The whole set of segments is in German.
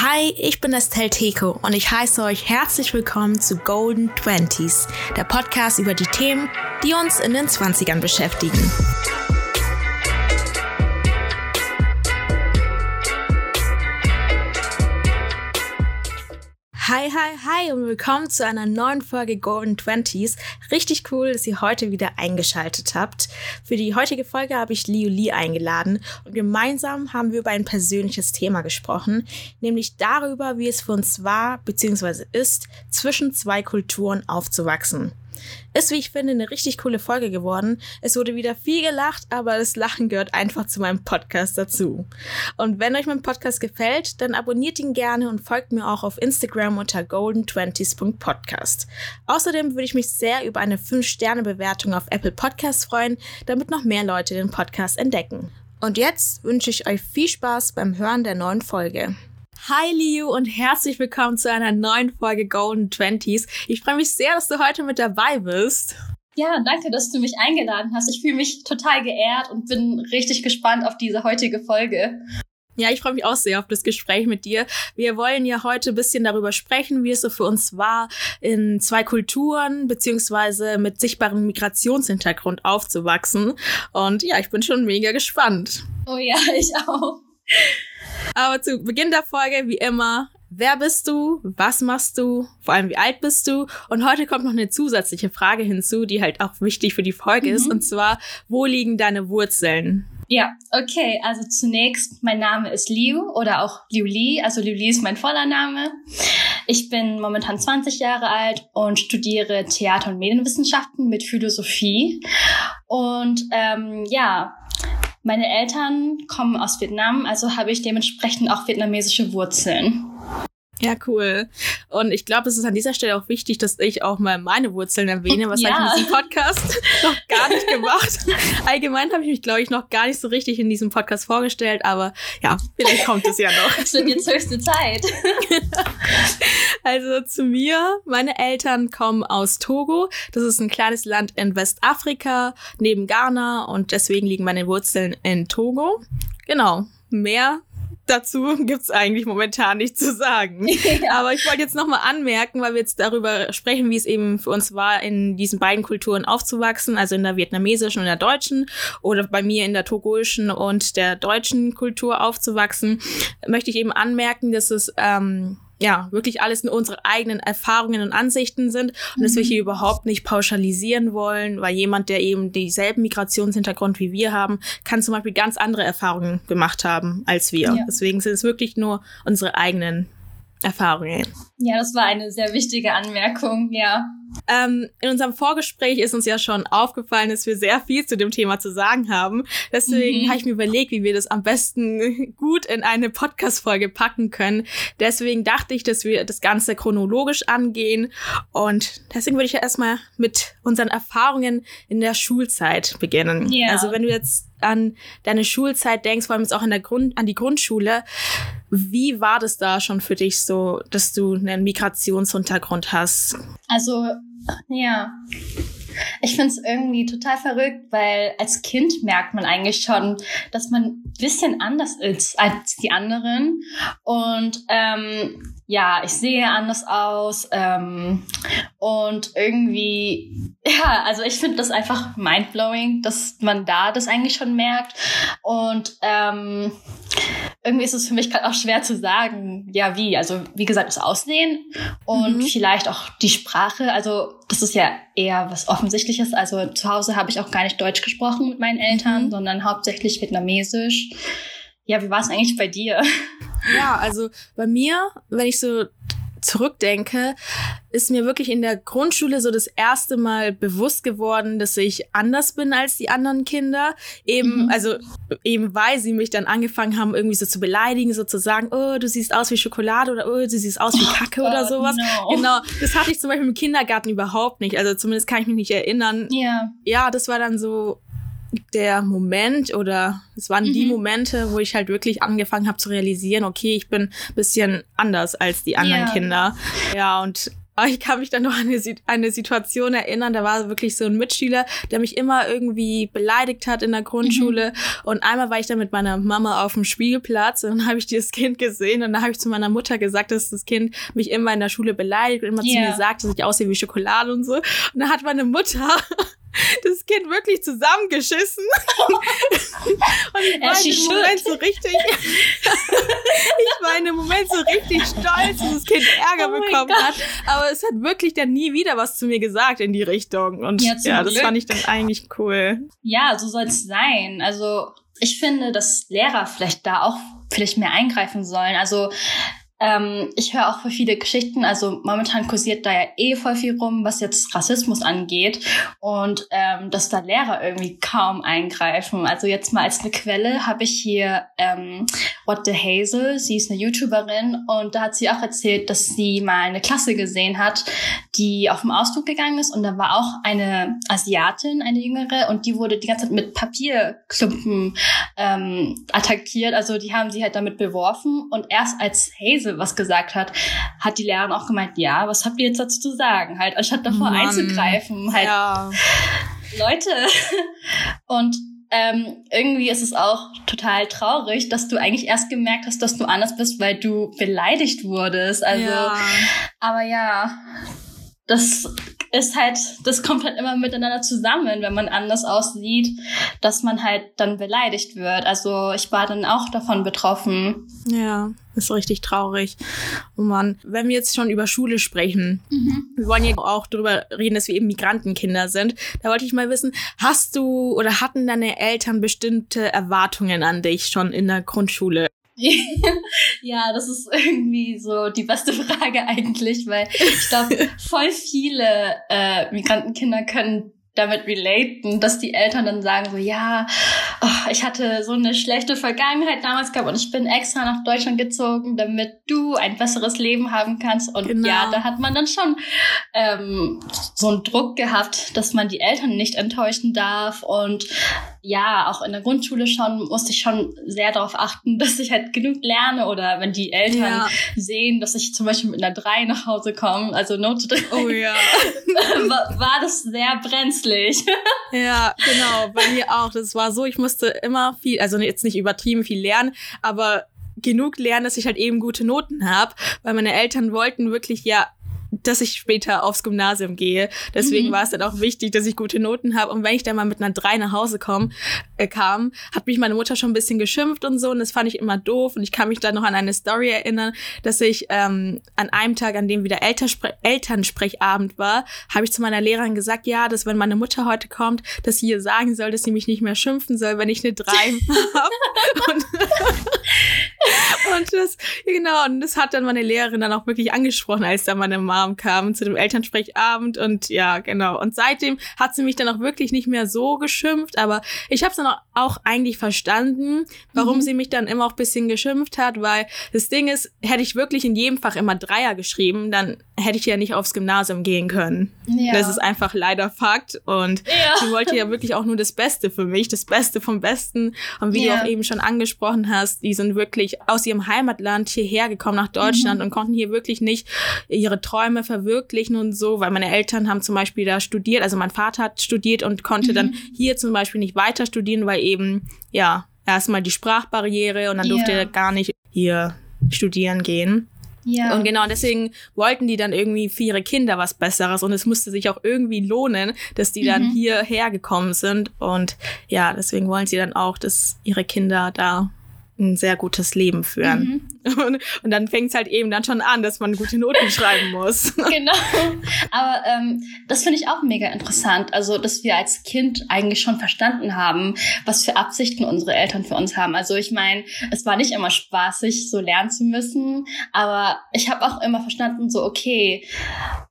Hi, ich bin Estelle Teko und ich heiße euch herzlich willkommen zu Golden Twenties, der Podcast über die Themen, die uns in den 20ern beschäftigen. Hi, hi, hi und willkommen zu einer neuen Folge Golden Twenties. Richtig cool, dass ihr heute wieder eingeschaltet habt. Für die heutige Folge habe ich Liu Li eingeladen und gemeinsam haben wir über ein persönliches Thema gesprochen, nämlich darüber, wie es für uns war bzw. ist, zwischen zwei Kulturen aufzuwachsen. Ist, wie ich finde, eine richtig coole Folge geworden. Es wurde wieder viel gelacht, aber das Lachen gehört einfach zu meinem Podcast dazu. Und wenn euch mein Podcast gefällt, dann abonniert ihn gerne und folgt mir auch auf Instagram unter golden20s.podcast. Außerdem würde ich mich sehr über eine 5-Sterne-Bewertung auf Apple Podcasts freuen, damit noch mehr Leute den Podcast entdecken. Und jetzt wünsche ich euch viel Spaß beim Hören der neuen Folge. Hi Liu und herzlich willkommen zu einer neuen Folge Golden Twenties. Ich freue mich sehr, dass du heute mit dabei bist. Ja, danke, dass du mich eingeladen hast. Ich fühle mich total geehrt und bin richtig gespannt auf diese heutige Folge. Ja, ich freue mich auch sehr auf das Gespräch mit dir. Wir wollen ja heute ein bisschen darüber sprechen, wie es so für uns war, in zwei Kulturen beziehungsweise mit sichtbarem Migrationshintergrund aufzuwachsen. Und ja, ich bin schon mega gespannt. Oh ja, ich auch. Aber zu Beginn der Folge, wie immer, wer bist du? Was machst du? Vor allem, wie alt bist du? Und heute kommt noch eine zusätzliche Frage hinzu, die halt auch wichtig für die Folge mhm. ist. Und zwar, wo liegen deine Wurzeln? Ja, okay. Also zunächst, mein Name ist Liu oder auch Liu Li. Also Liu Li ist mein voller Name. Ich bin momentan 20 Jahre alt und studiere Theater- und Medienwissenschaften mit Philosophie. Und ähm, ja, meine Eltern kommen aus Vietnam, also habe ich dementsprechend auch vietnamesische Wurzeln. Ja, cool. Und ich glaube, es ist an dieser Stelle auch wichtig, dass ich auch mal meine Wurzeln erwähne, was ja. habe ich in diesem Podcast noch gar nicht gemacht. Allgemein habe ich mich, glaube ich, noch gar nicht so richtig in diesem Podcast vorgestellt, aber ja, vielleicht kommt es ja noch. Es wird jetzt höchste Zeit. also zu mir, meine Eltern kommen aus Togo. Das ist ein kleines Land in Westafrika, neben Ghana und deswegen liegen meine Wurzeln in Togo. Genau. Mehr dazu gibt's eigentlich momentan nichts zu sagen. Ja. Aber ich wollte jetzt nochmal anmerken, weil wir jetzt darüber sprechen, wie es eben für uns war, in diesen beiden Kulturen aufzuwachsen, also in der vietnamesischen und der deutschen oder bei mir in der togoischen und der deutschen Kultur aufzuwachsen, möchte ich eben anmerken, dass es ähm, ja, wirklich alles in unsere eigenen Erfahrungen und Ansichten sind und mhm. dass wir mhm. hier überhaupt nicht pauschalisieren wollen, weil jemand, der eben dieselben Migrationshintergrund wie wir haben, kann zum Beispiel ganz andere Erfahrungen gemacht haben als wir. Ja. Deswegen sind es wirklich nur unsere eigenen Erfahrungen. Ja, das war eine sehr wichtige Anmerkung, ja. Ähm, in unserem Vorgespräch ist uns ja schon aufgefallen, dass wir sehr viel zu dem Thema zu sagen haben. Deswegen mhm. habe ich mir überlegt, wie wir das am besten gut in eine Podcast-Folge packen können. Deswegen dachte ich, dass wir das Ganze chronologisch angehen. Und deswegen würde ich ja erstmal mit unseren Erfahrungen in der Schulzeit beginnen. Yeah. Also wenn du jetzt an deine Schulzeit denkst, vor allem jetzt auch an, der Grund, an die Grundschule, wie war das da schon für dich so, dass du einen Migrationshintergrund hast? Also, ja. Ich finde es irgendwie total verrückt, weil als Kind merkt man eigentlich schon, dass man ein bisschen anders ist als die anderen. Und ähm, ja, ich sehe anders aus. Ähm, und irgendwie, ja, also ich finde das einfach mindblowing, dass man da das eigentlich schon merkt. Und ähm, irgendwie ist es für mich gerade auch schwer zu sagen, ja, wie. Also, wie gesagt, das Aussehen und mhm. vielleicht auch die Sprache. Also, das ist ja eher was Offensichtliches. Also, zu Hause habe ich auch gar nicht Deutsch gesprochen mit meinen Eltern, mhm. sondern hauptsächlich Vietnamesisch. Ja, wie war es eigentlich bei dir? Ja, also bei mir, wenn ich so zurückdenke, ist mir wirklich in der Grundschule so das erste Mal bewusst geworden, dass ich anders bin als die anderen Kinder. Eben, mhm. also eben weil sie mich dann angefangen haben, irgendwie so zu beleidigen, so zu sagen, oh, du siehst aus wie Schokolade oder oh, du siehst aus wie oh Kacke oh oder sowas. No. Genau, das hatte ich zum Beispiel im Kindergarten überhaupt nicht. Also zumindest kann ich mich nicht erinnern. Ja. Yeah. Ja, das war dann so der Moment oder es waren mhm. die Momente, wo ich halt wirklich angefangen habe zu realisieren, okay, ich bin bisschen anders als die anderen yeah. Kinder. Ja, und Aber ich kann mich dann noch an eine, eine Situation erinnern, da war wirklich so ein Mitschüler, der mich immer irgendwie beleidigt hat in der Grundschule. Mhm. Und einmal war ich dann mit meiner Mama auf dem Spielplatz und dann habe ich dieses Kind gesehen und dann habe ich zu meiner Mutter gesagt, dass das Kind mich immer in der Schule beleidigt und immer yeah. zu mir sagt, dass ich aussehe wie Schokolade und so. Und dann hat meine Mutter das Kind wirklich zusammengeschissen. und ich war in dem Moment so richtig, ich war in dem Moment so richtig stolz, dass das Kind Ärger oh bekommen hat. Aber es hat wirklich dann nie wieder was zu mir gesagt in die Richtung. Und ja, ja das fand ich dann eigentlich cool. Ja, so soll es sein. Also ich finde, dass Lehrer vielleicht da auch vielleicht mehr eingreifen sollen. Also ähm, ich höre auch für viele Geschichten, also momentan kursiert da ja eh voll viel rum, was jetzt Rassismus angeht. Und ähm, dass da Lehrer irgendwie kaum eingreifen. Also jetzt mal als eine Quelle habe ich hier ähm, What the Hazel, sie ist eine YouTuberin und da hat sie auch erzählt, dass sie mal eine Klasse gesehen hat, die auf dem Ausflug gegangen ist. Und da war auch eine Asiatin, eine jüngere und die wurde die ganze Zeit mit Papierklumpen ähm, attackiert. Also die haben sie halt damit beworfen. Und erst als Hazel Weise was gesagt hat, hat die Lehrerin auch gemeint, ja, was habt ihr jetzt dazu zu sagen? Halt, anstatt davor Mann. einzugreifen, halt, ja. Leute. Und ähm, irgendwie ist es auch total traurig, dass du eigentlich erst gemerkt hast, dass du anders bist, weil du beleidigt wurdest. Also, ja. aber ja, das ist halt, das kommt halt immer miteinander zusammen, wenn man anders aussieht, dass man halt dann beleidigt wird. Also ich war dann auch davon betroffen. Ja, ist richtig traurig. Oh Mann, wenn wir jetzt schon über Schule sprechen, mhm. wir wollen ja auch darüber reden, dass wir eben Migrantenkinder sind. Da wollte ich mal wissen, hast du oder hatten deine Eltern bestimmte Erwartungen an dich schon in der Grundschule? ja, das ist irgendwie so die beste Frage eigentlich, weil ich glaube, voll viele äh, Migrantenkinder können damit relaten, dass die Eltern dann sagen so, ja, oh, ich hatte so eine schlechte Vergangenheit damals gehabt und ich bin extra nach Deutschland gezogen, damit du ein besseres Leben haben kannst. Und genau. ja, da hat man dann schon ähm, so einen Druck gehabt, dass man die Eltern nicht enttäuschen darf und ja, auch in der Grundschule schon musste ich schon sehr darauf achten, dass ich halt genug lerne oder wenn die Eltern ja. sehen, dass ich zum Beispiel mit einer 3 nach Hause komme, also Note 3, oh, ja. war, war das sehr brenzlig. ja, genau, bei mir auch. Das war so, ich musste immer viel, also jetzt nicht übertrieben viel lernen, aber genug lernen, dass ich halt eben gute Noten habe, weil meine Eltern wollten wirklich ja dass ich später aufs Gymnasium gehe. Deswegen mhm. war es dann auch wichtig, dass ich gute Noten habe. Und wenn ich dann mal mit einer drei nach Hause komm, äh, kam, hat mich meine Mutter schon ein bisschen geschimpft und so. Und das fand ich immer doof. Und ich kann mich dann noch an eine Story erinnern, dass ich ähm, an einem Tag, an dem wieder Elternspre Elternsprechabend war, habe ich zu meiner Lehrerin gesagt, ja, dass wenn meine Mutter heute kommt, dass sie ihr sagen soll, dass sie mich nicht mehr schimpfen soll, wenn ich eine drei habe. und, und das, genau, und das hat dann meine Lehrerin dann auch wirklich angesprochen, als dann meine Mom kam zu dem Elternsprechabend und ja, genau. Und seitdem hat sie mich dann auch wirklich nicht mehr so geschimpft, aber ich habe es dann auch, auch, eigentlich verstanden, warum mhm. sie mich dann immer auch bisschen geschimpft hat, weil das Ding ist, hätte ich wirklich in jedem Fach immer Dreier geschrieben, dann hätte ich ja nicht aufs Gymnasium gehen können. Ja. Das ist einfach leider Fakt und ja. sie wollte ja wirklich auch nur das Beste für mich, das Beste vom Besten. Und wie ja. du auch eben schon angesprochen hast, die sind wirklich aus ihrem Heimatland hierher gekommen nach Deutschland mhm. und konnten hier wirklich nicht ihre Träume Träume verwirklichen und so, weil meine Eltern haben zum Beispiel da studiert, also mein Vater hat studiert und konnte mhm. dann hier zum Beispiel nicht weiter studieren, weil eben, ja, erstmal die Sprachbarriere und dann durfte yeah. er gar nicht hier studieren gehen. Ja. Und genau deswegen wollten die dann irgendwie für ihre Kinder was Besseres und es musste sich auch irgendwie lohnen, dass die dann mhm. hierher gekommen sind. Und ja, deswegen wollen sie dann auch, dass ihre Kinder da ein sehr gutes Leben führen. Mhm. Und, und, dann fängt es halt eben dann schon an, dass man gute Noten schreiben muss. Genau. Aber ähm, das finde ich auch mega interessant. Also, dass wir als Kind eigentlich schon verstanden haben, was für Absichten unsere Eltern für uns haben. Also, ich meine, es war nicht immer spaßig, so lernen zu müssen, aber ich habe auch immer verstanden, so, okay,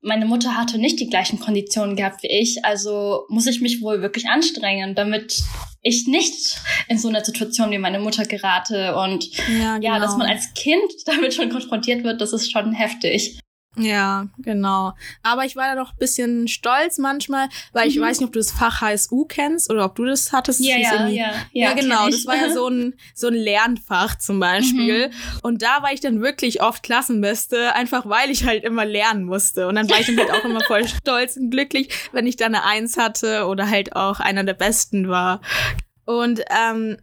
meine Mutter hatte nicht die gleichen Konditionen gehabt wie ich, also muss ich mich wohl wirklich anstrengen, damit ich nicht in so einer Situation wie meine Mutter gerate. Und ja, genau. ja, dass man als Kind damit schon konfrontiert wird, das ist schon heftig. Ja, genau. Aber ich war da noch ein bisschen stolz manchmal, weil ich mhm. weiß nicht, ob du das Fach HSU kennst oder ob du das hattest. Ja, ja, ja, ja. Ja, genau. Das war ja so ein, so ein Lernfach zum Beispiel. Mhm. Und da war ich dann wirklich oft Klassenbeste, einfach weil ich halt immer lernen musste. Und dann war ich dann halt auch immer voll stolz und glücklich, wenn ich da eine Eins hatte oder halt auch einer der Besten war. Und ähm,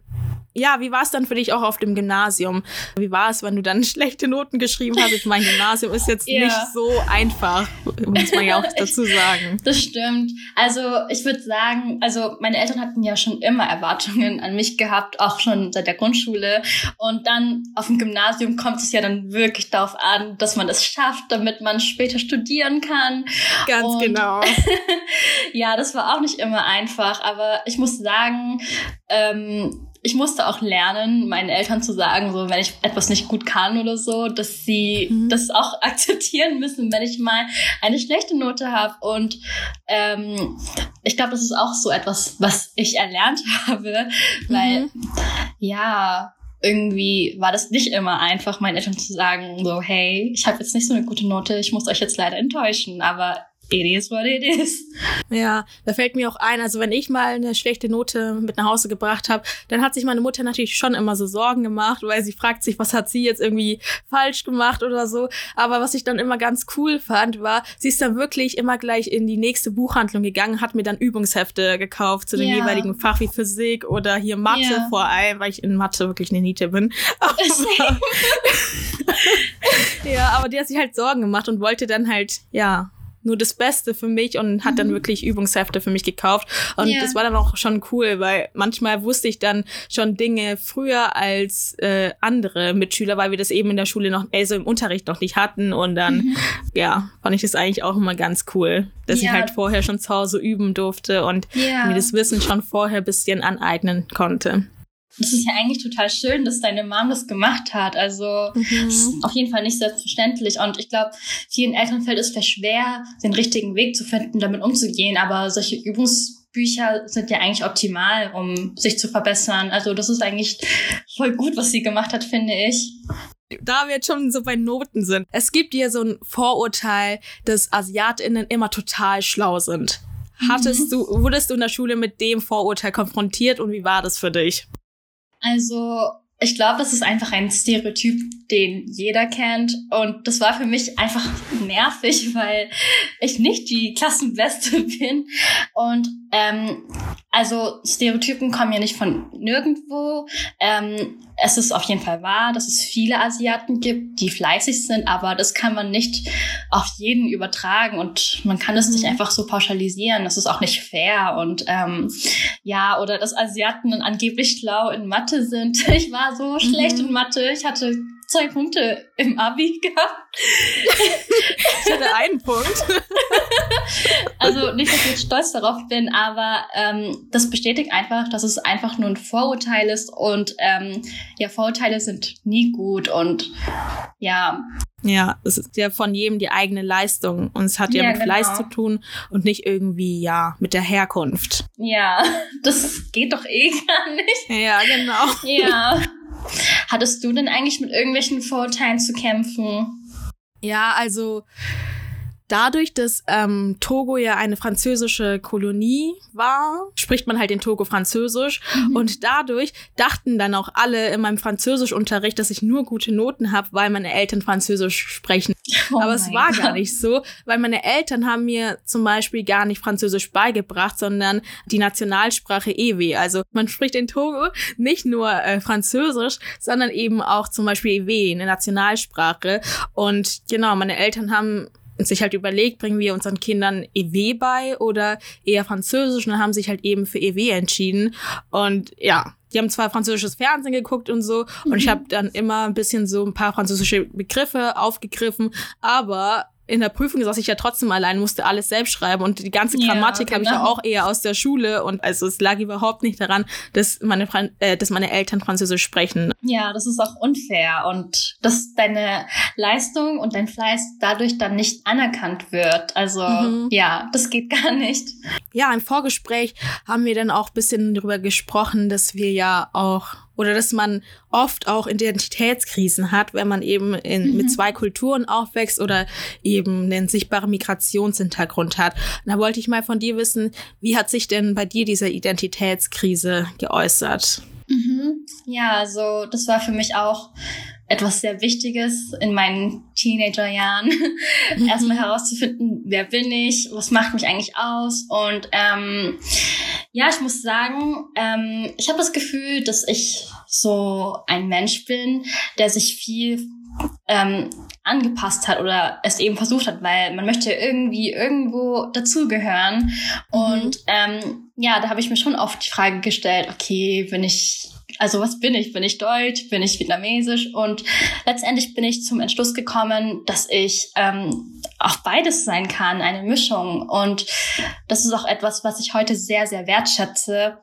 ja, wie war es dann für dich auch auf dem Gymnasium? Wie war es, wenn du dann schlechte Noten geschrieben hast? Ich meine, Gymnasium ist jetzt ja. nicht so einfach, muss man ja auch dazu sagen. Das stimmt. Also ich würde sagen, also meine Eltern hatten ja schon immer Erwartungen an mich gehabt, auch schon seit der Grundschule. Und dann auf dem Gymnasium kommt es ja dann wirklich darauf an, dass man es schafft, damit man später studieren kann. Ganz Und genau. ja, das war auch nicht immer einfach, aber ich muss sagen, ähm, ich musste auch lernen, meinen Eltern zu sagen, so wenn ich etwas nicht gut kann oder so, dass sie mhm. das auch akzeptieren müssen, wenn ich mal eine schlechte Note habe. Und ähm, ich glaube, das ist auch so etwas, was ich erlernt habe, weil mhm. ja irgendwie war das nicht immer einfach, meinen Eltern zu sagen, so, hey, ich habe jetzt nicht so eine gute Note, ich muss euch jetzt leider enttäuschen, aber it is what it is. Ja, da fällt mir auch ein, also wenn ich mal eine schlechte Note mit nach Hause gebracht habe, dann hat sich meine Mutter natürlich schon immer so Sorgen gemacht, weil sie fragt sich, was hat sie jetzt irgendwie falsch gemacht oder so. Aber was ich dann immer ganz cool fand, war, sie ist dann wirklich immer gleich in die nächste Buchhandlung gegangen, hat mir dann Übungshefte gekauft zu dem yeah. jeweiligen Fach wie Physik oder hier Mathe yeah. vor allem, weil ich in Mathe wirklich eine Niete bin. Aber, ja, aber die hat sich halt Sorgen gemacht und wollte dann halt, ja, nur das Beste für mich und hat dann mhm. wirklich Übungshefte für mich gekauft. Und yeah. das war dann auch schon cool, weil manchmal wusste ich dann schon Dinge früher als äh, andere Mitschüler, weil wir das eben in der Schule noch, also im Unterricht noch nicht hatten. Und dann, mhm. ja, fand ich das eigentlich auch immer ganz cool, dass yeah. ich halt vorher schon zu Hause üben durfte und yeah. mir das Wissen schon vorher bisschen aneignen konnte. Das ist ja eigentlich total schön, dass deine Mom das gemacht hat. Also mhm. ist auf jeden Fall nicht selbstverständlich. Und ich glaube, vielen Eltern fällt es vielleicht schwer, den richtigen Weg zu finden, damit umzugehen. Aber solche Übungsbücher sind ja eigentlich optimal, um sich zu verbessern. Also das ist eigentlich voll gut, was sie gemacht hat, finde ich. Da wir jetzt schon so bei Noten sind. Es gibt hier so ein Vorurteil, dass AsiatInnen immer total schlau sind. Hattest mhm. du, wurdest du in der Schule mit dem Vorurteil konfrontiert und wie war das für dich? Also ich glaube, das ist einfach ein Stereotyp, den jeder kennt. Und das war für mich einfach nervig, weil ich nicht die Klassenbeste bin. Und ähm, also Stereotypen kommen ja nicht von nirgendwo. Ähm, es ist auf jeden Fall wahr, dass es viele Asiaten gibt, die fleißig sind, aber das kann man nicht auf jeden übertragen und man kann das mhm. nicht einfach so pauschalisieren. Das ist auch nicht fair. Und ähm, ja, oder dass Asiaten angeblich schlau in Mathe sind. Ich war so schlecht mhm. in Mathe. Ich hatte zwei Punkte im Abi gehabt. ich hatte einen Punkt. also nicht, dass ich jetzt stolz darauf bin, aber ähm, das bestätigt einfach, dass es einfach nur ein Vorurteil ist und ähm, ja, Vorurteile sind nie gut und ja. Ja, es ist ja von jedem die eigene Leistung und es hat ja, ja mit genau. Fleiß zu tun und nicht irgendwie, ja, mit der Herkunft. Ja, das geht doch eh gar nicht. Ja, genau. Ja. Hattest du denn eigentlich mit irgendwelchen Vorurteilen zu kämpfen? Ja, also Dadurch, dass ähm, Togo ja eine französische Kolonie war, spricht man halt in Togo Französisch. Mhm. Und dadurch dachten dann auch alle in meinem Französischunterricht, dass ich nur gute Noten habe, weil meine Eltern Französisch sprechen. Oh Aber es war Gott. gar nicht so, weil meine Eltern haben mir zum Beispiel gar nicht Französisch beigebracht, sondern die Nationalsprache Ewe. Also man spricht in Togo nicht nur äh, Französisch, sondern eben auch zum Beispiel Ewe, eine Nationalsprache. Und genau, meine Eltern haben sich halt überlegt, bringen wir unseren Kindern EW bei oder eher Französisch und dann haben sich halt eben für EW entschieden. Und ja, die haben zwar französisches Fernsehen geguckt und so und mhm. ich habe dann immer ein bisschen so ein paar französische Begriffe aufgegriffen, aber in der Prüfung saß ich ja trotzdem allein, musste alles selbst schreiben und die ganze Grammatik ja, genau. habe ich ja auch eher aus der Schule und also es lag überhaupt nicht daran, dass meine, äh, dass meine Eltern Französisch sprechen. Ja, das ist auch unfair und dass deine Leistung und dein Fleiß dadurch dann nicht anerkannt wird. Also mhm. ja, das geht gar nicht. Ja, im Vorgespräch haben wir dann auch bisschen darüber gesprochen, dass wir ja auch oder dass man oft auch Identitätskrisen hat, wenn man eben in, mhm. mit zwei Kulturen aufwächst oder eben einen sichtbaren Migrationshintergrund hat. Und da wollte ich mal von dir wissen, wie hat sich denn bei dir diese Identitätskrise geäußert? Mhm. Ja, also das war für mich auch etwas sehr Wichtiges in meinen Teenagerjahren. Mhm. Erstmal herauszufinden, wer bin ich, was macht mich eigentlich aus. Und ähm, ja, ich muss sagen, ähm, ich habe das Gefühl, dass ich so ein Mensch bin, der sich viel ähm, angepasst hat oder es eben versucht hat, weil man möchte irgendwie irgendwo dazugehören. Mhm. Und ähm, ja, da habe ich mir schon oft die Frage gestellt, okay, bin ich also was bin ich? Bin ich deutsch? Bin ich vietnamesisch? Und letztendlich bin ich zum Entschluss gekommen, dass ich ähm, auch beides sein kann, eine Mischung. Und das ist auch etwas, was ich heute sehr, sehr wertschätze.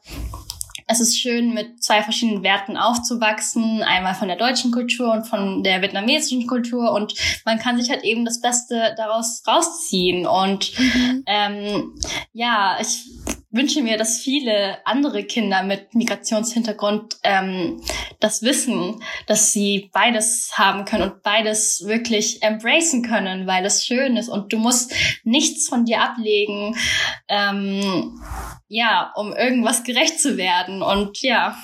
Es ist schön, mit zwei verschiedenen Werten aufzuwachsen, einmal von der deutschen Kultur und von der vietnamesischen Kultur. Und man kann sich halt eben das Beste daraus rausziehen. Und mhm. ähm, ja, ich wünsche mir, dass viele andere Kinder mit Migrationshintergrund ähm, das wissen, dass sie beides haben können und beides wirklich embracen können, weil es schön ist und du musst nichts von dir ablegen, ähm, ja, um irgendwas gerecht zu werden und ja.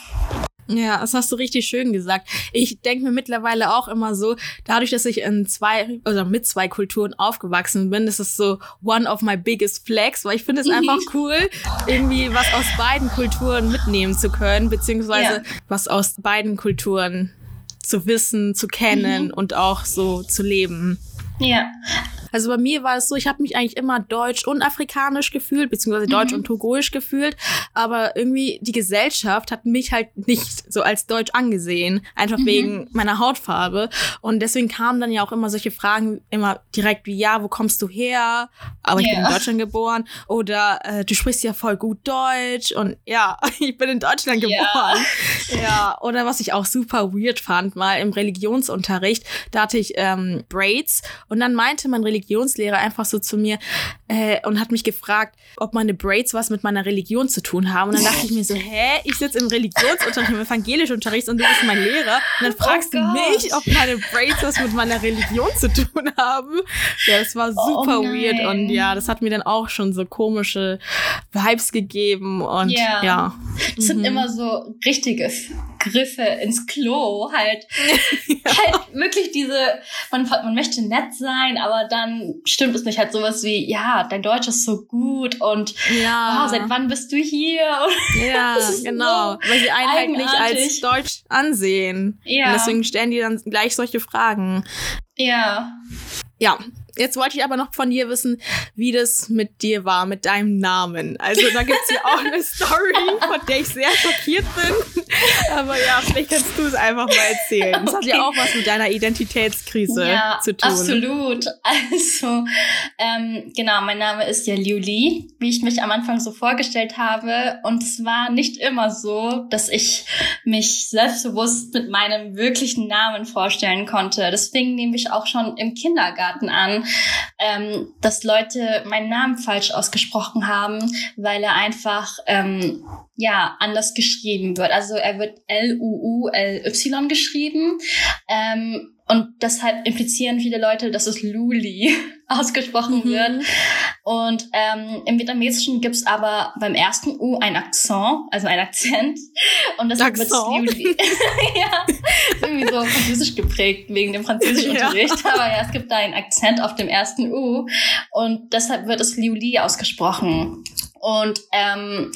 Ja, das hast du richtig schön gesagt. Ich denke mir mittlerweile auch immer so, dadurch, dass ich in zwei oder mit zwei Kulturen aufgewachsen bin, ist es so one of my biggest flags, weil ich finde es einfach cool, irgendwie was aus beiden Kulturen mitnehmen zu können, beziehungsweise ja. was aus beiden Kulturen zu wissen, zu kennen mhm. und auch so zu leben. Ja, also bei mir war es so, ich habe mich eigentlich immer deutsch und afrikanisch gefühlt, beziehungsweise deutsch mhm. und togoisch gefühlt, aber irgendwie die Gesellschaft hat mich halt nicht so als deutsch angesehen, einfach mhm. wegen meiner Hautfarbe. Und deswegen kamen dann ja auch immer solche Fragen immer direkt wie, ja, wo kommst du her? Aber yeah. ich bin in Deutschland geboren. Oder äh, du sprichst ja voll gut Deutsch. Und ja, ich bin in Deutschland geboren. Ja. ja. Oder was ich auch super weird fand, mal im Religionsunterricht, da hatte ich ähm, Braids und dann meinte mein Religions Religionslehrer einfach so zu mir äh, und hat mich gefragt, ob meine Braids was mit meiner Religion zu tun haben. Und dann dachte ich mir so, hä, ich sitze im Religionsunterricht, im Evangelischunterricht und du bist mein Lehrer. Und dann oh fragst oh du mich, ob meine Braids was mit meiner Religion zu tun haben. Ja, das war oh super oh weird und ja, das hat mir dann auch schon so komische Vibes gegeben und yeah. ja. Das mhm. sind immer so richtige Griffe ins Klo, halt, ja. halt wirklich diese, man, man möchte nett sein, aber dann stimmt es nicht halt sowas wie, ja, dein Deutsch ist so gut und ja. wow, seit wann bist du hier? ja, genau, so weil sie einen halt nicht als Deutsch ansehen. Ja. Und deswegen stellen die dann gleich solche Fragen. Ja. Ja, Jetzt wollte ich aber noch von dir wissen, wie das mit dir war, mit deinem Namen. Also da gibt es ja auch eine Story, von der ich sehr schockiert bin. Aber ja, vielleicht kannst du es einfach mal erzählen. Das okay. hat ja auch was mit deiner Identitätskrise ja, zu tun. Absolut. Also, ähm, genau, mein Name ist ja Liu Li, wie ich mich am Anfang so vorgestellt habe. Und es war nicht immer so, dass ich mich selbstbewusst mit meinem wirklichen Namen vorstellen konnte. Das fing nämlich auch schon im Kindergarten an ähm, dass Leute meinen Namen falsch ausgesprochen haben, weil er einfach ähm, ja anders geschrieben wird. Also er wird L-U-U-L-Y geschrieben. Ähm, und deshalb implizieren viele Leute, dass es Luli ausgesprochen mhm. wird. Und ähm, im Vietnamesischen gibt's aber beim ersten U ein Akzent, also ein Akzent. Und das wird Luli. ja, irgendwie so französisch geprägt wegen dem französischen ja. Unterricht. Aber ja, es gibt da einen Akzent auf dem ersten U. Und deshalb wird es Liuli ausgesprochen. Und ähm,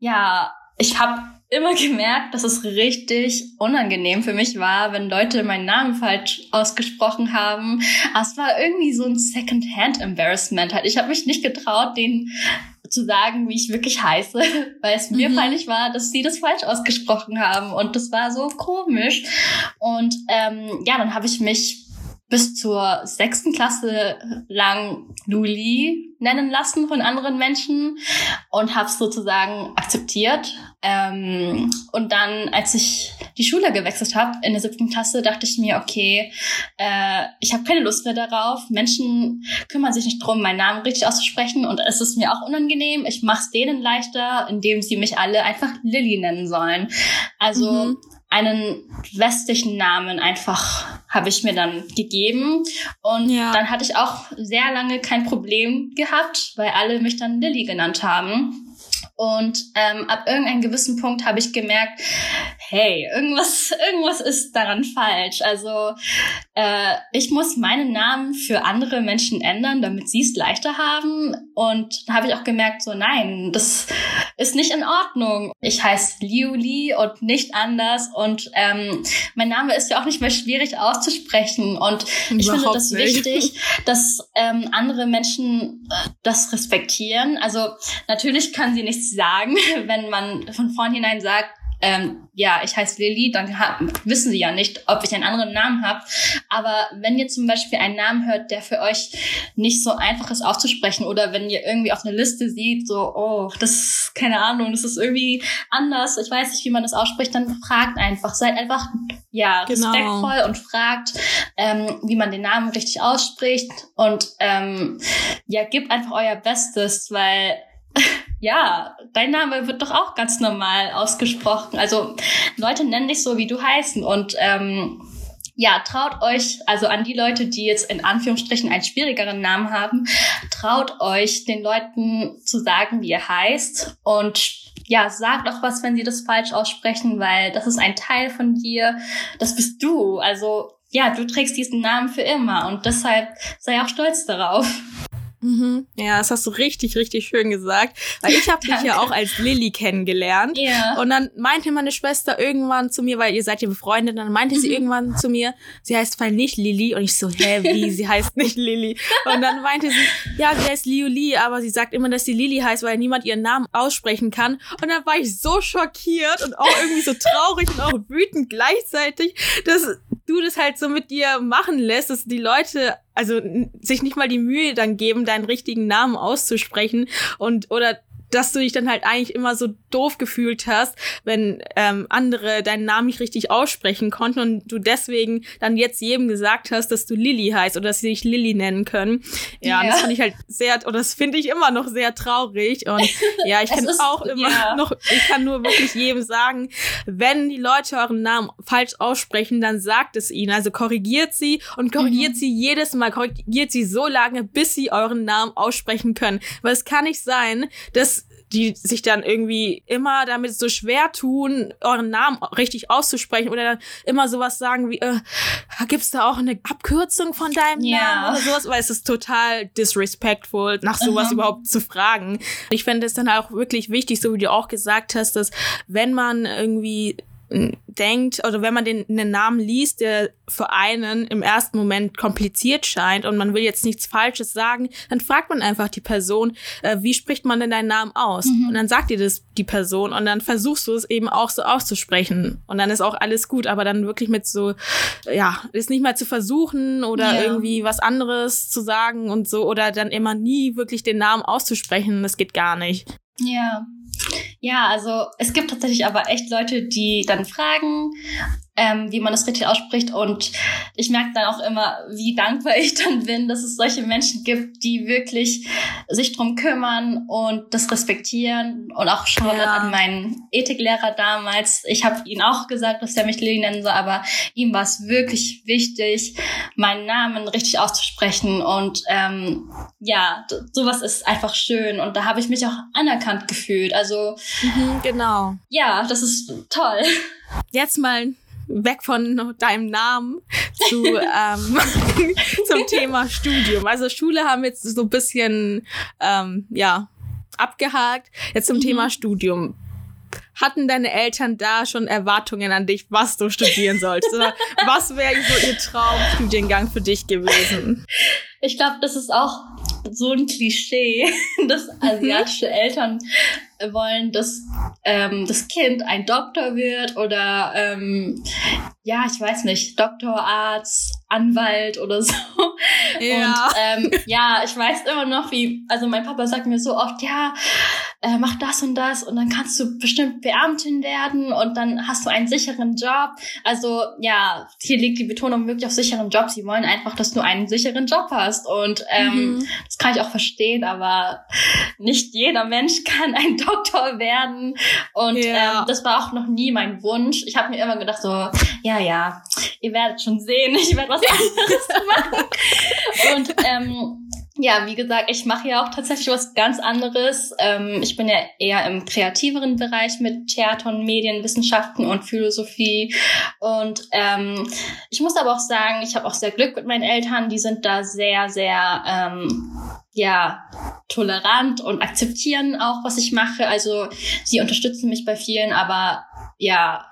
ja, ich habe immer gemerkt, dass es richtig unangenehm für mich war, wenn Leute meinen Namen falsch ausgesprochen haben. Aber es war irgendwie so ein Second-Hand-Embarrassment. Halt. Ich habe mich nicht getraut, denen zu sagen, wie ich wirklich heiße, weil es mir mhm. peinlich war, dass sie das falsch ausgesprochen haben. Und das war so komisch. Und ähm, ja, dann habe ich mich bis zur sechsten Klasse lang Luli nennen lassen von anderen Menschen und habe es sozusagen akzeptiert. Ähm, und dann, als ich die Schule gewechselt habe in der siebten Klasse, dachte ich mir, okay, äh, ich habe keine Lust mehr darauf. Menschen kümmern sich nicht drum, meinen Namen richtig auszusprechen und es ist mir auch unangenehm. Ich mache es denen leichter, indem sie mich alle einfach Lilly nennen sollen. Also mhm einen westlichen Namen einfach habe ich mir dann gegeben. Und ja. dann hatte ich auch sehr lange kein Problem gehabt, weil alle mich dann Lilly genannt haben. Und ähm, ab irgendeinem gewissen Punkt habe ich gemerkt, hey, irgendwas, irgendwas ist daran falsch. Also äh, ich muss meinen Namen für andere Menschen ändern, damit sie es leichter haben. Und da habe ich auch gemerkt, so nein, das ist nicht in Ordnung. Ich heiße Liu Li und nicht anders. Und ähm, mein Name ist ja auch nicht mehr schwierig auszusprechen. Und ich Überhaupt finde das nicht. wichtig, dass ähm, andere Menschen äh, das respektieren. Also natürlich können sie nichts sagen, wenn man von vornherein sagt, ähm, ja, ich heiße Lilly, dann wissen sie ja nicht, ob ich einen anderen Namen habe. Aber wenn ihr zum Beispiel einen Namen hört, der für euch nicht so einfach ist auszusprechen oder wenn ihr irgendwie auf einer Liste seht, so, oh, das ist keine Ahnung, das ist irgendwie anders, ich weiß nicht, wie man das ausspricht, dann fragt einfach. Seid einfach, ja, genau. respektvoll und fragt, ähm, wie man den Namen richtig ausspricht und ähm, ja, gebt einfach euer Bestes, weil ja, dein Name wird doch auch ganz normal ausgesprochen. Also Leute nennen dich so, wie du heißen. Und ähm, ja, traut euch, also an die Leute, die jetzt in Anführungsstrichen einen schwierigeren Namen haben, traut euch, den Leuten zu sagen, wie ihr heißt. Und ja, sagt auch was, wenn sie das falsch aussprechen, weil das ist ein Teil von dir. Das bist du. Also ja, du trägst diesen Namen für immer und deshalb sei auch stolz darauf. Mhm. Ja, das hast du richtig, richtig schön gesagt. Weil ich habe dich ja auch als Lilly kennengelernt. Ja. Und dann meinte meine Schwester irgendwann zu mir, weil ihr seid ja befreundet, dann meinte sie mhm. irgendwann zu mir, sie heißt weil nicht Lilly. Und ich so, hä, wie? Sie heißt nicht Lilly. Und dann meinte sie, ja, sie heißt Liuli, aber sie sagt immer, dass sie Lilly heißt, weil niemand ihren Namen aussprechen kann. Und dann war ich so schockiert und auch irgendwie so traurig und auch wütend gleichzeitig, dass du das halt so mit dir machen lässt, dass die Leute also sich nicht mal die Mühe dann geben, deinen richtigen Namen auszusprechen und oder dass du dich dann halt eigentlich immer so doof gefühlt hast, wenn ähm, andere deinen Namen nicht richtig aussprechen konnten und du deswegen dann jetzt jedem gesagt hast, dass du Lilly heißt oder dass sie dich Lilly nennen können. Ja, ja. das fand ich halt sehr, oder das finde ich immer noch sehr traurig. Und ja, ich kann auch immer ja. noch, ich kann nur wirklich jedem sagen, wenn die Leute euren Namen falsch aussprechen, dann sagt es ihnen. Also korrigiert sie und korrigiert mhm. sie jedes Mal, korrigiert sie so lange, bis sie euren Namen aussprechen können. Weil es kann nicht sein, dass die sich dann irgendwie immer damit so schwer tun, euren Namen richtig auszusprechen oder dann immer sowas sagen wie, äh, gibt's da auch eine Abkürzung von deinem ja. Namen oder sowas, weil es ist total disrespectful, nach sowas mhm. überhaupt zu fragen. Ich fände es dann auch wirklich wichtig, so wie du auch gesagt hast, dass wenn man irgendwie denkt, oder wenn man den, den Namen liest, der für einen im ersten Moment kompliziert scheint und man will jetzt nichts Falsches sagen, dann fragt man einfach die Person, äh, wie spricht man denn deinen Namen aus? Mhm. Und dann sagt dir das die Person und dann versuchst du es eben auch so auszusprechen. Und dann ist auch alles gut, aber dann wirklich mit so, ja, ist nicht mal zu versuchen oder ja. irgendwie was anderes zu sagen und so oder dann immer nie wirklich den Namen auszusprechen, das geht gar nicht. Ja, ja, also es gibt tatsächlich aber echt Leute, die dann fragen, ähm, wie man das richtig ausspricht. Und ich merke dann auch immer, wie dankbar ich dann bin, dass es solche Menschen gibt, die wirklich sich drum kümmern und das respektieren. Und auch schon ja. an meinen Ethiklehrer damals. Ich habe ihn auch gesagt, dass er mich Lilly nennen soll, aber ihm war es wirklich wichtig, meinen Namen richtig auszusprechen. Und ähm, ja, sowas ist einfach schön. Und da habe ich mich auch anerkannt gefühlt. Also mhm, genau. Ja, das ist toll. Jetzt mal weg von deinem Namen zu ähm, zum Thema Studium. Also Schule haben wir jetzt so ein bisschen ähm, ja abgehakt. Jetzt zum mhm. Thema Studium. Hatten deine Eltern da schon Erwartungen an dich, was du studieren sollst? Oder was wäre so ihr Traumstudiengang für dich gewesen? Ich glaube, das ist auch so ein Klischee, dass asiatische Eltern wollen, dass ähm, das Kind ein Doktor wird oder ähm, ja, ich weiß nicht, Doktor, Arzt, Anwalt oder so. Ja. Und ähm, ja, ich weiß immer noch, wie, also mein Papa sagt mir so oft, ja, äh, mach das und das und dann kannst du bestimmt Beamtin werden und dann hast du einen sicheren Job. Also ja, hier liegt die Betonung wirklich auf sicheren Job. Sie wollen einfach, dass du einen sicheren Job hast und ähm, mhm. das kann ich auch verstehen, aber nicht jeder Mensch kann ein Doktor werden und ja. ähm, das war auch noch nie mein Wunsch. Ich habe mir immer gedacht so, ja, ja, ihr werdet schon sehen, ich werde was anderes machen. Und ähm, ja, wie gesagt, ich mache ja auch tatsächlich was ganz anderes. Ähm, ich bin ja eher im kreativeren Bereich mit Theater und Medienwissenschaften und Philosophie. Und ähm, ich muss aber auch sagen, ich habe auch sehr Glück mit meinen Eltern. Die sind da sehr, sehr ähm, ja tolerant und akzeptieren auch, was ich mache. Also sie unterstützen mich bei vielen, aber ja,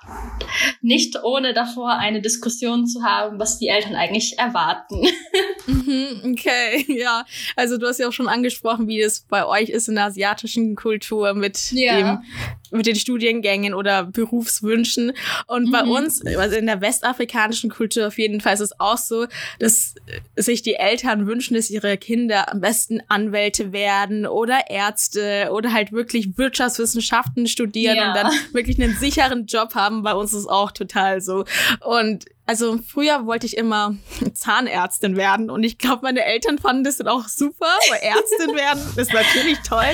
nicht ohne davor eine Diskussion zu haben, was die Eltern eigentlich erwarten. Mhm, okay, ja. Also du hast ja auch schon angesprochen, wie es bei euch ist in der asiatischen Kultur mit ja. dem mit den Studiengängen oder Berufswünschen. Und mhm. bei uns, also in der westafrikanischen Kultur auf jeden Fall ist es auch so, dass sich die Eltern wünschen, dass ihre Kinder am besten Anwälte werden oder Ärzte oder halt wirklich Wirtschaftswissenschaften studieren ja. und dann wirklich einen sicheren Job haben. Bei uns ist es auch total so. Und also früher wollte ich immer Zahnärztin werden und ich glaube, meine Eltern fanden das dann auch super, weil Ärztin werden ist natürlich toll.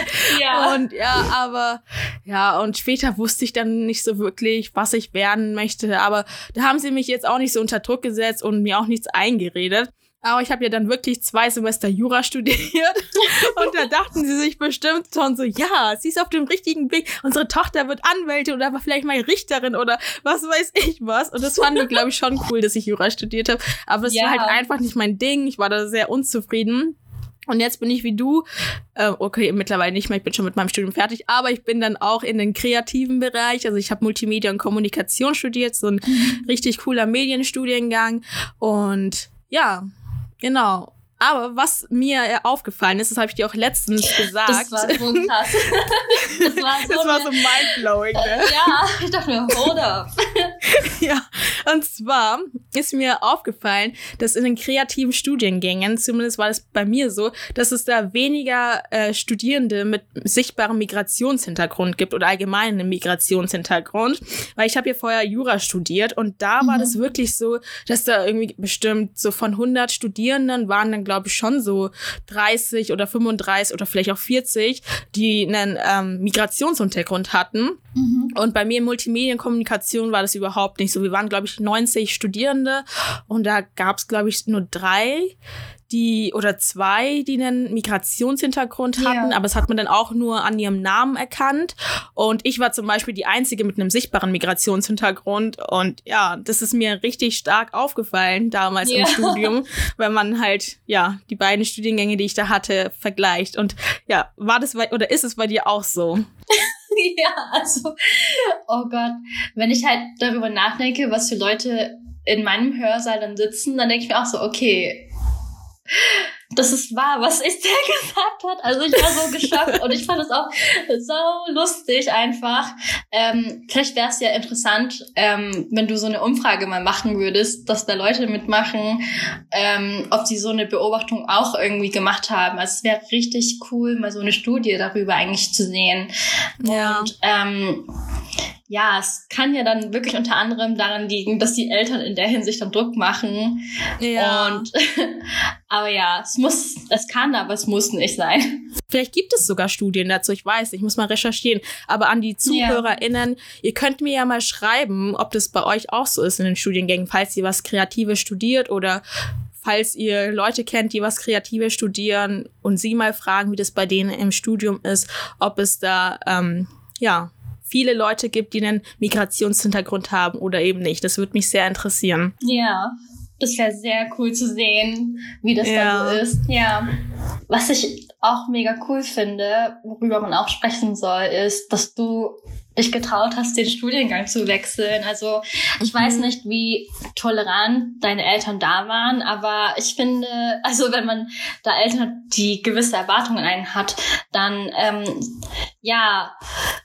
Ja. Und ja, aber ja, und später wusste ich dann nicht so wirklich, was ich werden möchte. Aber da haben sie mich jetzt auch nicht so unter Druck gesetzt und mir auch nichts eingeredet. Aber ich habe ja dann wirklich zwei Semester Jura studiert und da dachten sie sich bestimmt schon so, ja, sie ist auf dem richtigen Weg. Unsere Tochter wird Anwältin oder vielleicht mal Richterin oder was weiß ich was. Und das fanden die, glaube ich, schon cool, dass ich Jura studiert habe. Aber es ja. war halt einfach nicht mein Ding. Ich war da sehr unzufrieden. Und jetzt bin ich wie du, äh, okay, mittlerweile nicht mehr, ich bin schon mit meinem Studium fertig, aber ich bin dann auch in den kreativen Bereich. Also ich habe Multimedia und Kommunikation studiert, so ein mhm. richtig cooler Medienstudiengang. Und ja, Genau. Aber was mir aufgefallen ist, das habe ich dir auch letztens gesagt. Das war so krass. Das war so, das war so mindblowing, ne? Ja, ich dachte mir, hold up. ja, und zwar ist mir aufgefallen, dass in den kreativen Studiengängen, zumindest war das bei mir so, dass es da weniger äh, Studierende mit sichtbarem Migrationshintergrund gibt oder allgemein einen Migrationshintergrund. Weil ich habe ja vorher Jura studiert und da mhm. war das wirklich so, dass da irgendwie bestimmt so von 100 Studierenden waren dann glaube ich, schon so 30 oder 35 oder vielleicht auch 40, die einen ähm, Migrationshintergrund hatten. Mhm. Und bei mir in Multimedienkommunikation war das überhaupt nicht so. Wir waren, glaube ich, 90 Studierende und da gab es, glaube ich, nur drei, die oder zwei, die einen Migrationshintergrund hatten, ja. aber es hat man dann auch nur an ihrem Namen erkannt. Und ich war zum Beispiel die einzige mit einem sichtbaren Migrationshintergrund. Und ja, das ist mir richtig stark aufgefallen damals ja. im Studium, wenn man halt ja die beiden Studiengänge, die ich da hatte, vergleicht. Und ja, war das bei, oder ist es bei dir auch so? ja, also, oh Gott, wenn ich halt darüber nachdenke, was für Leute in meinem Hörsaal dann sitzen, dann denke ich mir auch so, okay, das ist wahr, was ich dir gesagt hat. Also ich war so geschockt und ich fand es auch so lustig einfach. Ähm, vielleicht wäre es ja interessant, ähm, wenn du so eine Umfrage mal machen würdest, dass da Leute mitmachen, ähm, ob sie so eine Beobachtung auch irgendwie gemacht haben. Also es wäre richtig cool, mal so eine Studie darüber eigentlich zu sehen. Ja. Und ähm, ja, es kann ja dann wirklich unter anderem daran liegen, dass die Eltern in der Hinsicht dann Druck machen. Ja. Und aber ja, es muss, es kann, aber es muss nicht sein. Vielleicht gibt es sogar Studien dazu, ich weiß, ich muss mal recherchieren. Aber an die ZuhörerInnen, ja. ihr könnt mir ja mal schreiben, ob das bei euch auch so ist in den Studiengängen, falls ihr was Kreatives studiert oder falls ihr Leute kennt, die was Kreatives studieren und sie mal fragen, wie das bei denen im Studium ist, ob es da ähm, ja viele Leute gibt, die einen Migrationshintergrund haben oder eben nicht. Das würde mich sehr interessieren. Ja, das wäre sehr cool zu sehen, wie das ja. da so ist. Ja. Was ich auch mega cool finde, worüber man auch sprechen soll, ist, dass du dich getraut hast, den Studiengang zu wechseln. Also ich mhm. weiß nicht, wie tolerant deine Eltern da waren, aber ich finde, also wenn man da Eltern hat, die gewisse Erwartungen einen hat, dann ähm, ja,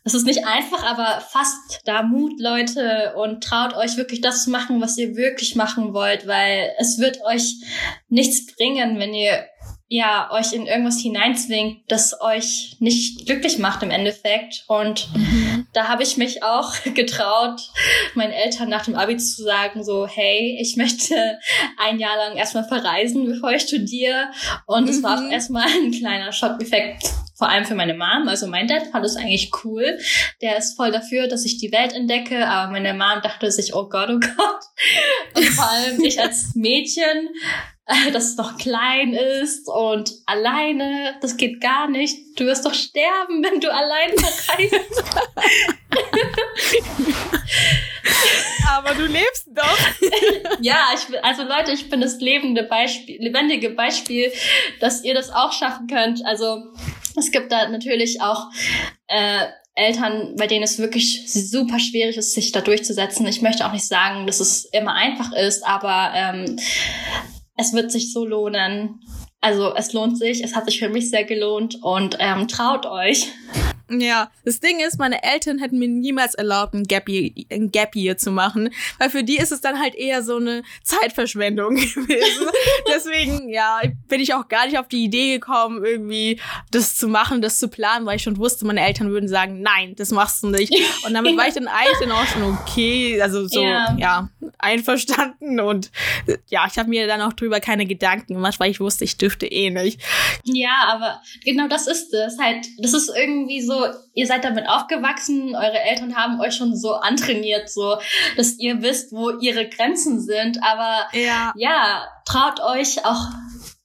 es ist nicht einfach, aber fasst da Mut, Leute, und traut euch wirklich das zu machen, was ihr wirklich machen wollt, weil es wird euch nichts bringen, wenn ihr ja, euch in irgendwas hineinzwingt, das euch nicht glücklich macht im Endeffekt. Und mhm. Da habe ich mich auch getraut, meinen Eltern nach dem Abi zu sagen, so, hey, ich möchte ein Jahr lang erstmal verreisen, bevor ich studiere. Und es mhm. war auch erstmal ein kleiner Schockeffekt vor allem für meine Mom. Also mein Dad fand es eigentlich cool. Der ist voll dafür, dass ich die Welt entdecke, aber meine Mom dachte sich, oh Gott, oh Gott. Und vor allem ich als Mädchen dass es noch klein ist und alleine, das geht gar nicht. Du wirst doch sterben, wenn du allein verreist. Aber du lebst doch. ja, ich also Leute, ich bin das lebende Beispiel, lebendige Beispiel, dass ihr das auch schaffen könnt. Also es gibt da natürlich auch äh, Eltern, bei denen es wirklich super schwierig ist, sich da durchzusetzen. Ich möchte auch nicht sagen, dass es immer einfach ist, aber ähm, es wird sich so lohnen. Also es lohnt sich, es hat sich für mich sehr gelohnt und ähm, traut euch. Ja, das Ding ist, meine Eltern hätten mir niemals erlaubt, ein Gap, Year, ein Gap Year zu machen, weil für die ist es dann halt eher so eine Zeitverschwendung gewesen. Deswegen, ja, bin ich auch gar nicht auf die Idee gekommen, irgendwie das zu machen, das zu planen, weil ich schon wusste, meine Eltern würden sagen, nein, das machst du nicht. Und damit war ich dann eigentlich dann auch schon okay, also so, ja, ja einverstanden und ja, ich habe mir dann auch drüber keine Gedanken gemacht, weil ich wusste, ich dürfte eh nicht. Ja, aber genau das ist es halt, das ist irgendwie so ihr seid damit aufgewachsen, eure Eltern haben euch schon so antrainiert, so, dass ihr wisst, wo ihre Grenzen sind. Aber ja, ja traut euch auch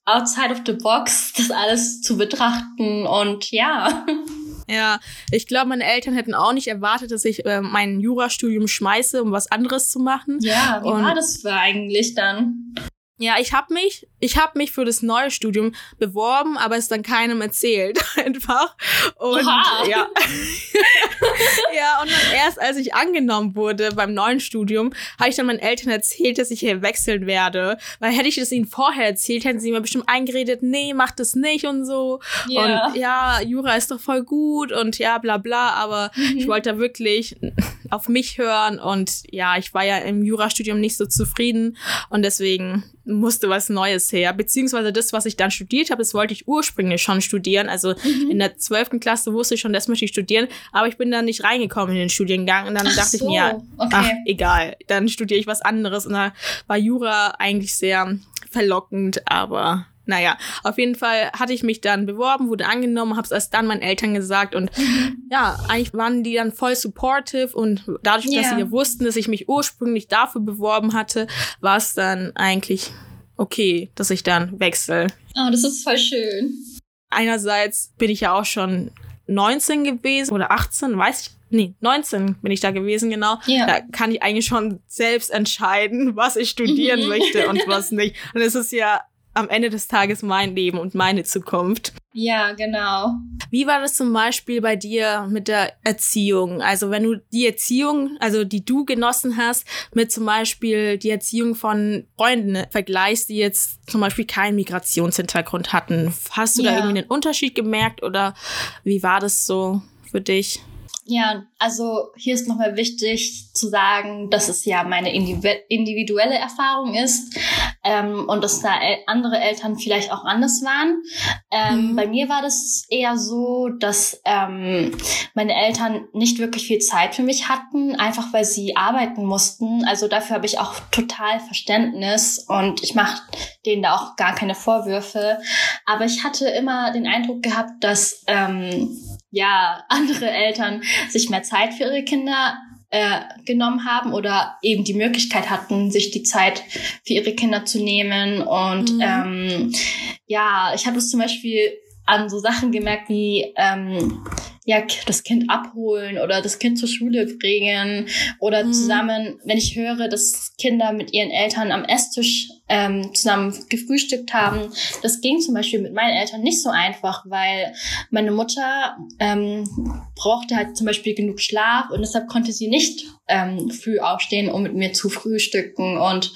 outside of the box das alles zu betrachten und ja. Ja, ich glaube, meine Eltern hätten auch nicht erwartet, dass ich äh, mein Jurastudium schmeiße, um was anderes zu machen. Ja, wie und war das für eigentlich dann? Ja, ich habe mich, ich habe mich für das neue Studium beworben, aber es dann keinem erzählt einfach. Und Oha. ja. ja, und dann erst als ich angenommen wurde beim neuen Studium, habe ich dann meinen Eltern erzählt, dass ich hier wechseln werde. Weil hätte ich das ihnen vorher erzählt, hätten sie mir bestimmt eingeredet, nee, mach das nicht und so. Yeah. Und ja, Jura ist doch voll gut und ja, bla bla. Aber mhm. ich wollte da wirklich auf mich hören und ja, ich war ja im Jurastudium nicht so zufrieden und deswegen musste was Neues her. Beziehungsweise das, was ich dann studiert habe, das wollte ich ursprünglich schon studieren. Also mhm. in der zwölften Klasse wusste ich schon, das möchte ich studieren, aber ich bin dann nicht reingekommen in den Studiengang und dann ach dachte so. ich mir, ja, okay. ach, egal, dann studiere ich was anderes und da war Jura eigentlich sehr verlockend, aber naja, auf jeden Fall hatte ich mich dann beworben, wurde angenommen, habe es erst dann meinen Eltern gesagt und mhm. ja, eigentlich waren die dann voll supportive und dadurch, yeah. dass sie ja wussten, dass ich mich ursprünglich dafür beworben hatte, war es dann eigentlich okay, dass ich dann wechsle. Oh, das ist voll schön. Einerseits bin ich ja auch schon 19 gewesen oder 18, weiß ich nee, 19 bin ich da gewesen, genau. Yeah. Da kann ich eigentlich schon selbst entscheiden, was ich studieren möchte und was nicht. Und es ist ja am Ende des Tages mein Leben und meine Zukunft. Ja, genau. Wie war das zum Beispiel bei dir mit der Erziehung? Also wenn du die Erziehung, also die du genossen hast, mit zum Beispiel die Erziehung von Freunden vergleichst, die jetzt zum Beispiel keinen Migrationshintergrund hatten, hast du ja. da irgendwie einen Unterschied gemerkt oder wie war das so für dich? Ja, also hier ist nochmal wichtig zu sagen, dass es ja meine individuelle Erfahrung ist ähm, und dass da andere Eltern vielleicht auch anders waren. Ähm, mhm. Bei mir war das eher so, dass ähm, meine Eltern nicht wirklich viel Zeit für mich hatten, einfach weil sie arbeiten mussten. Also dafür habe ich auch total Verständnis und ich mache denen da auch gar keine Vorwürfe. Aber ich hatte immer den Eindruck gehabt, dass ähm, ja andere Eltern sich mehr Zeit für ihre Kinder äh, genommen haben oder eben die Möglichkeit hatten, sich die Zeit für ihre Kinder zu nehmen. Und mhm. ähm, ja, ich habe es zum Beispiel an so Sachen gemerkt wie ähm, ja das Kind abholen oder das Kind zur Schule bringen oder mhm. zusammen, wenn ich höre, dass Kinder mit ihren Eltern am Esstisch ähm, zusammen gefrühstückt haben. Das ging zum Beispiel mit meinen Eltern nicht so einfach, weil meine Mutter ähm, brauchte halt zum Beispiel genug Schlaf und deshalb konnte sie nicht ähm, früh aufstehen, um mit mir zu frühstücken. Und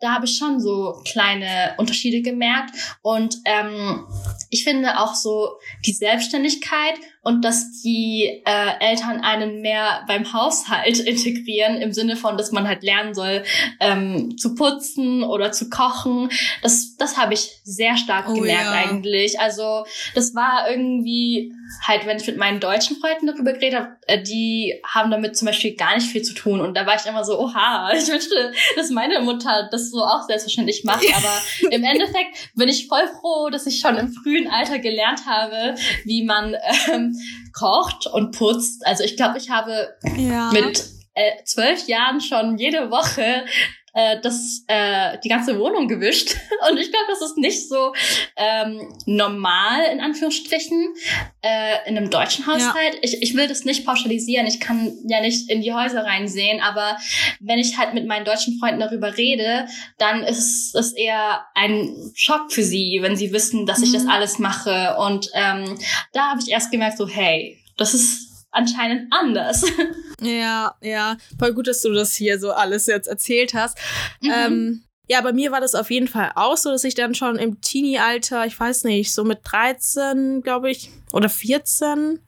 da habe ich schon so kleine Unterschiede gemerkt. Und ähm, ich finde auch so die Selbstständigkeit und dass die äh, Eltern einen mehr beim Haushalt integrieren, im Sinne von, dass man halt lernen soll, ähm, zu putzen oder zu kochen. Das, das habe ich sehr stark oh, gemerkt ja. eigentlich. Also das war irgendwie halt, wenn ich mit meinen deutschen Freunden darüber geredet habe, äh, die haben damit zum Beispiel gar nicht viel zu tun. Und da war ich immer so, oha, ich wünschte, dass meine Mutter das so auch selbstverständlich macht. Aber im Endeffekt bin ich voll froh, dass ich schon im frühen Alter gelernt habe, wie man ähm, kocht und putzt. Also ich glaube, ich habe ja. mit äh, zwölf Jahren schon jede Woche äh, das äh, die ganze Wohnung gewischt und ich glaube, das ist nicht so ähm, normal in Anführungsstrichen äh, in einem deutschen Haushalt. Ja. Ich, ich will das nicht pauschalisieren. Ich kann ja nicht in die Häuser reinsehen, aber wenn ich halt mit meinen deutschen Freunden darüber rede, dann ist es eher ein Schock für sie, wenn sie wissen, dass mhm. ich das mhm. alles mache und ähm, da habe ich erst gemerkt, so hey, das ist anscheinend anders. Ja, ja. Voll gut, dass du das hier so alles jetzt erzählt hast. Mhm. Ähm, ja, bei mir war das auf jeden Fall auch so, dass ich dann schon im Teenie-Alter, ich weiß nicht, so mit 13, glaube ich, oder 14,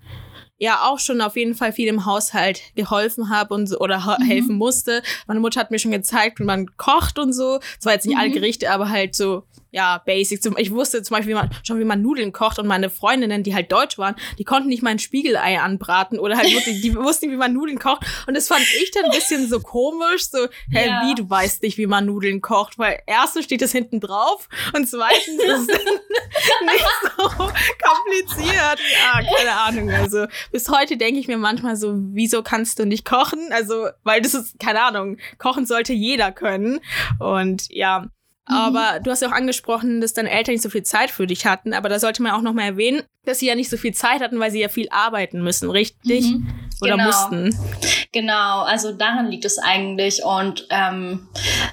ja auch schon auf jeden Fall viel im Haushalt geholfen habe und so, oder mhm. helfen musste. Meine Mutter hat mir schon gezeigt, wie man kocht und so. Zwar jetzt nicht mhm. alle Gerichte, aber halt so ja, basic. Ich wusste zum Beispiel wie man, schon, wie man Nudeln kocht und meine Freundinnen, die halt deutsch waren, die konnten nicht mein Spiegelei anbraten oder halt wirklich, die wussten, wie man Nudeln kocht. Und das fand ich dann ein bisschen so komisch, so, hä, ja. wie, du weißt nicht, wie man Nudeln kocht, weil erstens steht es hinten drauf und zweitens ist es nicht so kompliziert. Ja, keine Ahnung. Also, bis heute denke ich mir manchmal so, wieso kannst du nicht kochen? Also, weil das ist, keine Ahnung, kochen sollte jeder können. Und ja, Mhm. Aber du hast ja auch angesprochen, dass deine Eltern nicht so viel Zeit für dich hatten. Aber da sollte man auch noch mal erwähnen, dass sie ja nicht so viel Zeit hatten, weil sie ja viel arbeiten müssen, richtig? Mhm. Oder genau. mussten. Genau, also daran liegt es eigentlich. Und ähm,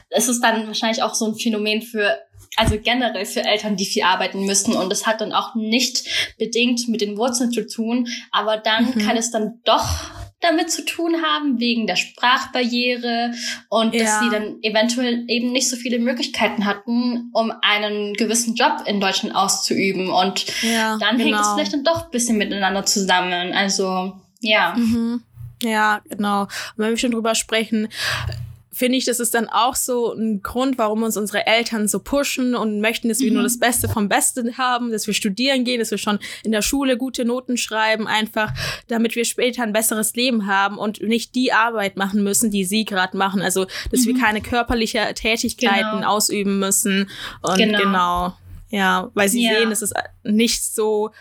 es ist dann wahrscheinlich auch so ein Phänomen für also generell für Eltern, die viel arbeiten müssen. Und das hat dann auch nicht bedingt mit den Wurzeln zu tun, aber dann mhm. kann es dann doch damit zu tun haben, wegen der Sprachbarriere und ja. dass sie dann eventuell eben nicht so viele Möglichkeiten hatten, um einen gewissen Job in Deutschland auszuüben. Und ja, dann genau. hängt es vielleicht dann doch ein bisschen miteinander zusammen. Also, ja. Mhm. Ja, genau. Und wenn wir schon drüber sprechen, finde ich, das ist dann auch so ein Grund, warum uns unsere Eltern so pushen und möchten, dass wir mhm. nur das Beste vom Besten haben, dass wir studieren gehen, dass wir schon in der Schule gute Noten schreiben, einfach damit wir später ein besseres Leben haben und nicht die Arbeit machen müssen, die sie gerade machen. Also, dass mhm. wir keine körperliche Tätigkeiten genau. ausüben müssen. Und genau. genau. Ja, weil sie ja. sehen, dass es nicht so,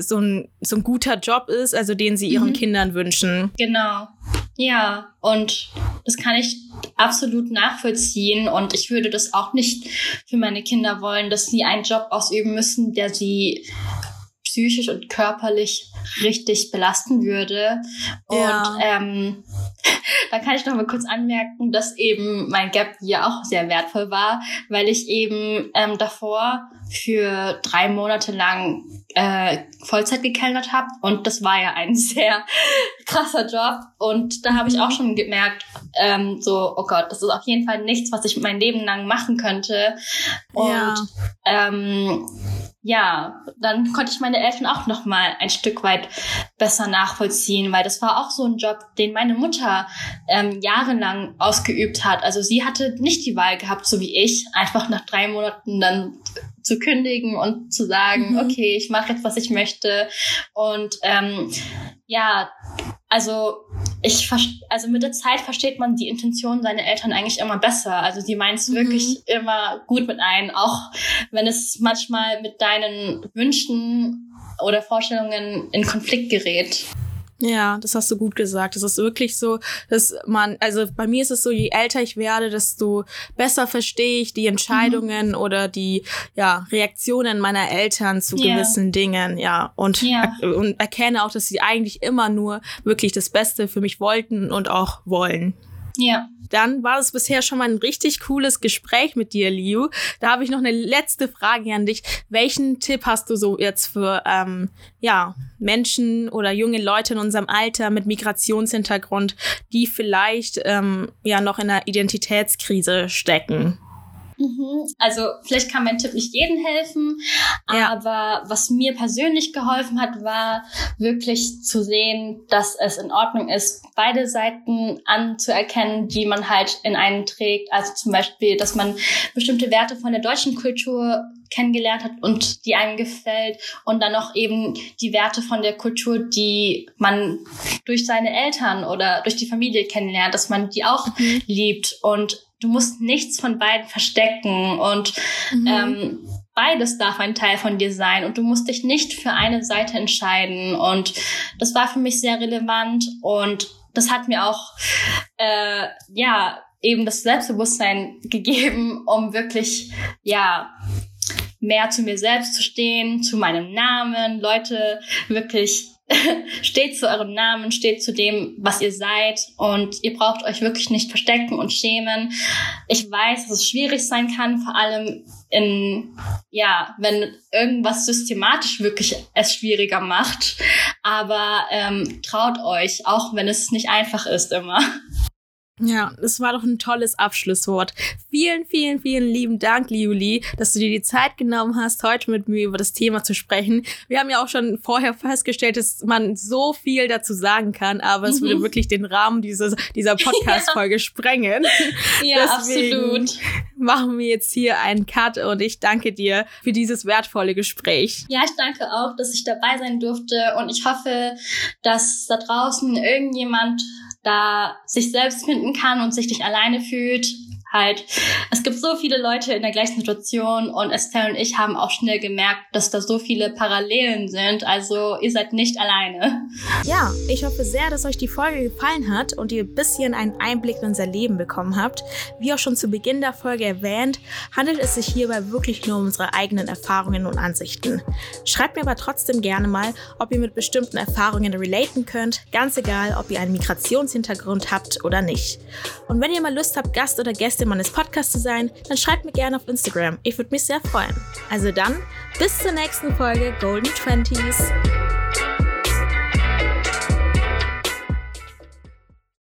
so, ein, so ein guter Job ist, also den sie ihren mhm. Kindern wünschen. Genau. Ja, und das kann ich absolut nachvollziehen und ich würde das auch nicht für meine Kinder wollen, dass sie einen Job ausüben müssen, der sie psychisch und körperlich richtig belasten würde. Und ja. ähm, da kann ich noch mal kurz anmerken, dass eben mein Gap hier auch sehr wertvoll war, weil ich eben ähm, davor für drei Monate lang äh, Vollzeit gekellnert habe und das war ja ein sehr krasser Job. Und da habe ich auch schon gemerkt, ähm, so oh Gott, das ist auf jeden Fall nichts, was ich mein Leben lang machen könnte. Und ja. ähm, ja, dann konnte ich meine Eltern auch noch mal ein Stück weit besser nachvollziehen, weil das war auch so ein Job, den meine Mutter ähm, jahrelang ausgeübt hat. Also sie hatte nicht die Wahl gehabt, so wie ich, einfach nach drei Monaten dann zu kündigen und zu sagen, mhm. okay, ich mache jetzt, was ich möchte. Und ähm, ja, also ich also mit der Zeit versteht man die Intention seiner Eltern eigentlich immer besser. Also die meint es mhm. wirklich immer gut mit ein, auch wenn es manchmal mit deinen Wünschen oder Vorstellungen in Konflikt gerät. Ja, das hast du gut gesagt. Es ist wirklich so, dass man, also bei mir ist es so, je älter ich werde, desto besser verstehe ich die Entscheidungen mhm. oder die ja, Reaktionen meiner Eltern zu yeah. gewissen Dingen, ja. Und, yeah. er und erkenne auch, dass sie eigentlich immer nur wirklich das Beste für mich wollten und auch wollen. Ja. Dann war es bisher schon mal ein richtig cooles Gespräch mit dir, Liu. Da habe ich noch eine letzte Frage an dich. Welchen Tipp hast du so jetzt für ähm, ja, Menschen oder junge Leute in unserem Alter mit Migrationshintergrund, die vielleicht ähm, ja noch in einer Identitätskrise stecken? Mhm. Also vielleicht kann mein Tipp nicht jedem helfen, ja. aber was mir persönlich geholfen hat, war wirklich zu sehen, dass es in Ordnung ist, beide Seiten anzuerkennen, die man halt in einen trägt. Also zum Beispiel, dass man bestimmte Werte von der deutschen Kultur kennengelernt hat und die einem gefällt und dann noch eben die Werte von der Kultur, die man durch seine Eltern oder durch die Familie kennenlernt, dass man die auch mhm. liebt und du musst nichts von beiden verstecken und mhm. ähm, beides darf ein Teil von dir sein und du musst dich nicht für eine Seite entscheiden und das war für mich sehr relevant und das hat mir auch äh, ja eben das Selbstbewusstsein gegeben, um wirklich ja mehr zu mir selbst zu stehen, zu meinem Namen, Leute wirklich steht zu eurem Namen, steht zu dem, was ihr seid und ihr braucht euch wirklich nicht verstecken und schämen. Ich weiß, dass es schwierig sein kann, vor allem in, ja, wenn irgendwas systematisch wirklich es schwieriger macht. Aber ähm, traut euch, auch wenn es nicht einfach ist immer. Ja, das war doch ein tolles Abschlusswort. Vielen, vielen, vielen lieben Dank, Liuli, dass du dir die Zeit genommen hast, heute mit mir über das Thema zu sprechen. Wir haben ja auch schon vorher festgestellt, dass man so viel dazu sagen kann, aber mhm. es würde wirklich den Rahmen dieses, dieser Podcast-Folge ja. sprengen. Ja, Deswegen absolut. Machen wir jetzt hier einen Cut und ich danke dir für dieses wertvolle Gespräch. Ja, ich danke auch, dass ich dabei sein durfte und ich hoffe, dass da draußen irgendjemand da sich selbst finden kann und sich nicht alleine fühlt halt, es gibt so viele Leute in der gleichen Situation und Estelle und ich haben auch schnell gemerkt, dass da so viele Parallelen sind. Also ihr seid nicht alleine. Ja, ich hoffe sehr, dass euch die Folge gefallen hat und ihr ein bisschen einen Einblick in unser Leben bekommen habt. Wie auch schon zu Beginn der Folge erwähnt, handelt es sich hierbei wirklich nur um unsere eigenen Erfahrungen und Ansichten. Schreibt mir aber trotzdem gerne mal, ob ihr mit bestimmten Erfahrungen relaten könnt, ganz egal, ob ihr einen Migrationshintergrund habt oder nicht. Und wenn ihr mal Lust habt, Gast oder Gäste meines Podcasts zu sein, dann schreibt mir gerne auf Instagram. Ich würde mich sehr freuen. Also dann, bis zur nächsten Folge Golden Twenties.